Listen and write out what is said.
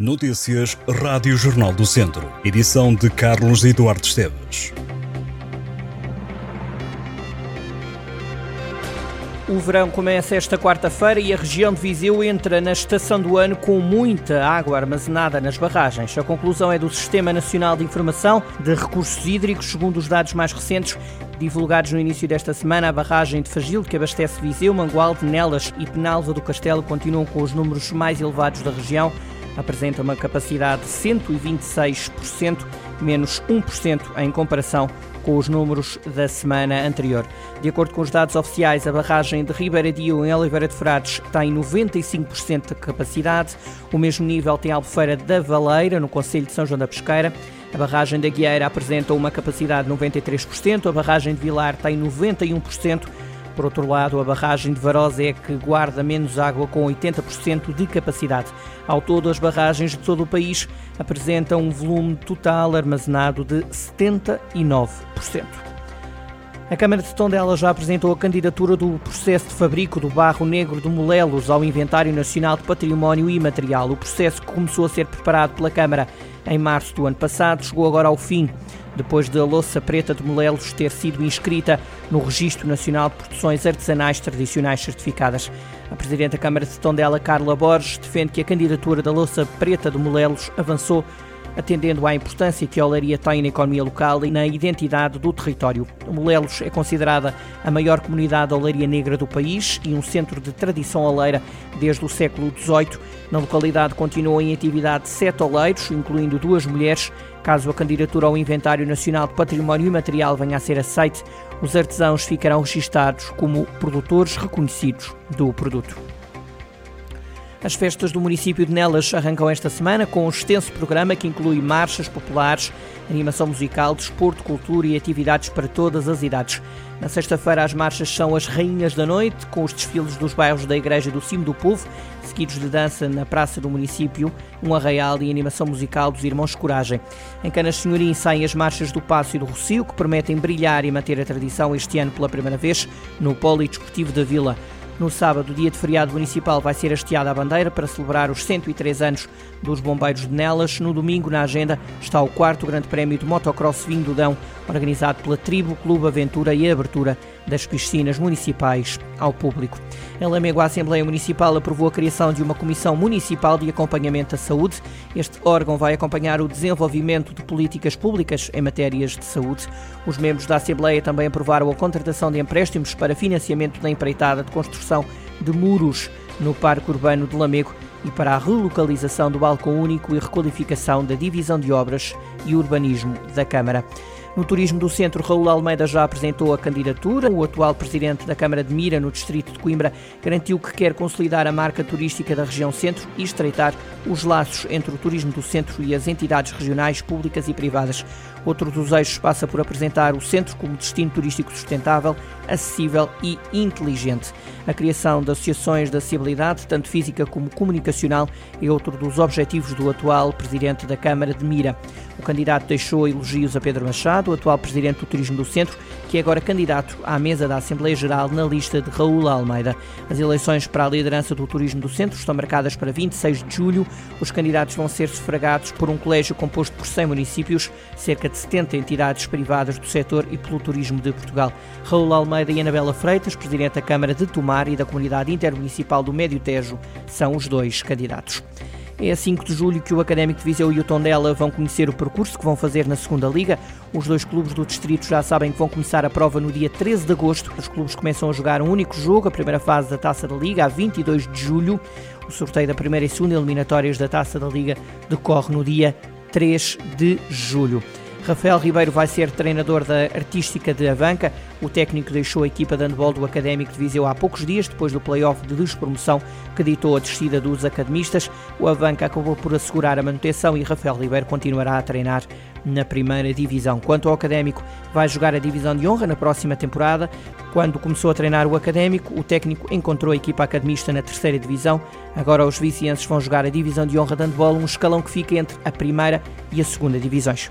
Notícias Rádio Jornal do Centro. Edição de Carlos Eduardo Esteves. O verão começa esta quarta-feira e a região de Viseu entra na estação do ano com muita água armazenada nas barragens. A conclusão é do Sistema Nacional de Informação de Recursos Hídricos, segundo os dados mais recentes divulgados no início desta semana. A barragem de Fagil, que abastece Viseu, Mangualde, Nelas e Penalva do Castelo, continuam com os números mais elevados da região apresenta uma capacidade de 126%, menos 1% em comparação com os números da semana anterior. De acordo com os dados oficiais, a barragem de Ribeiradio em Oliveira de Frades tem 95% de capacidade. O mesmo nível tem a Albufeira da Valeira, no Conselho de São João da Pesqueira. A barragem da Guieira apresenta uma capacidade de 93%, a barragem de Vilar tem 91%, por outro lado, a barragem de Varosa é que guarda menos água com 80% de capacidade. Ao todo, as barragens de todo o país apresentam um volume total armazenado de 79%. A Câmara de Tondela já apresentou a candidatura do processo de fabrico do barro negro de Molelos ao Inventário Nacional de Património Imaterial. O processo que começou a ser preparado pela Câmara em março do ano passado chegou agora ao fim depois da louça preta de Molelos ter sido inscrita no Registro Nacional de Produções Artesanais Tradicionais Certificadas. A Presidente da Câmara de Tondela, Carla Borges, defende que a candidatura da louça preta de Molelos avançou atendendo à importância que a olaria tem na economia local e na identidade do território. Molelos é considerada a maior comunidade de olaria negra do país e um centro de tradição oleira desde o século XVIII. Na localidade continuam em atividade sete oleiros, incluindo duas mulheres. Caso a candidatura ao Inventário Nacional de Património Imaterial venha a ser aceite, os artesãos ficarão registados como produtores reconhecidos do produto. As festas do município de Nelas arrancam esta semana com um extenso programa que inclui marchas populares, animação musical, desporto, cultura e atividades para todas as idades. Na sexta-feira, as marchas são as Rainhas da Noite, com os desfiles dos bairros da Igreja do Cimo do Povo, seguidos de dança na Praça do Município, um arraial e animação musical dos Irmãos Coragem. Em Canas Senhorim saem as marchas do Passo e do Rocio, que prometem brilhar e manter a tradição este ano pela primeira vez no Polidesportivo da Vila. No sábado, dia de feriado municipal, vai ser hasteada a bandeira para celebrar os 103 anos dos Bombeiros de Nelas. No domingo, na agenda, está o quarto Grande Prémio de Motocross Vinho Dão, organizado pela Tribo Clube Aventura e a abertura das piscinas municipais ao público. Em Lamego, a Assembleia Municipal aprovou a criação de uma Comissão Municipal de Acompanhamento à Saúde. Este órgão vai acompanhar o desenvolvimento de políticas públicas em matérias de saúde. Os membros da Assembleia também aprovaram a contratação de empréstimos para financiamento da empreitada de construção de muros no Parque Urbano de Lamego e para a relocalização do balcão único e requalificação da Divisão de Obras e Urbanismo da Câmara. No turismo do centro, Raul Almeida já apresentou a candidatura. O atual presidente da Câmara de Mira, no distrito de Coimbra, garantiu que quer consolidar a marca turística da região centro e estreitar os laços entre o turismo do centro e as entidades regionais, públicas e privadas. Outro dos eixos passa por apresentar o centro como destino turístico sustentável, acessível e inteligente. A criação de associações de acessibilidade, tanto física como comunicacional, é outro dos objetivos do atual presidente da Câmara de Mira. O candidato deixou elogios a Pedro Machado, o atual presidente do Turismo do Centro, que é agora candidato à mesa da Assembleia Geral na lista de Raul Almeida. As eleições para a liderança do Turismo do Centro estão marcadas para 26 de julho. Os candidatos vão ser sufragados por um colégio composto por 100 municípios, cerca de 70 entidades privadas do setor e pelo turismo de Portugal. Raul Almeida e Anabela Freitas, presidente da Câmara de Tomar e da Comunidade Intermunicipal do Médio Tejo, são os dois candidatos. É a 5 de julho que o Académico de Viseu e o Tondela vão conhecer o percurso que vão fazer na segunda Liga. Os dois clubes do distrito já sabem que vão começar a prova no dia 13 de agosto. Os clubes começam a jogar um único jogo, a primeira fase da Taça da Liga, a 22 de julho. O sorteio da primeira e segunda eliminatórias da Taça da Liga decorre no dia 3 de julho. Rafael Ribeiro vai ser treinador da Artística de Avanca. O técnico deixou a equipa de handball do Académico de Viseu há poucos dias, depois do play-off de despromoção que ditou a descida dos academistas. O Avanca acabou por assegurar a manutenção e Rafael Ribeiro continuará a treinar na primeira divisão. Quanto ao Académico, vai jogar a divisão de honra na próxima temporada. Quando começou a treinar o Académico, o técnico encontrou a equipa academista na terceira divisão. Agora os vicienses vão jogar a divisão de honra de handball, um escalão que fica entre a primeira e a segunda divisões.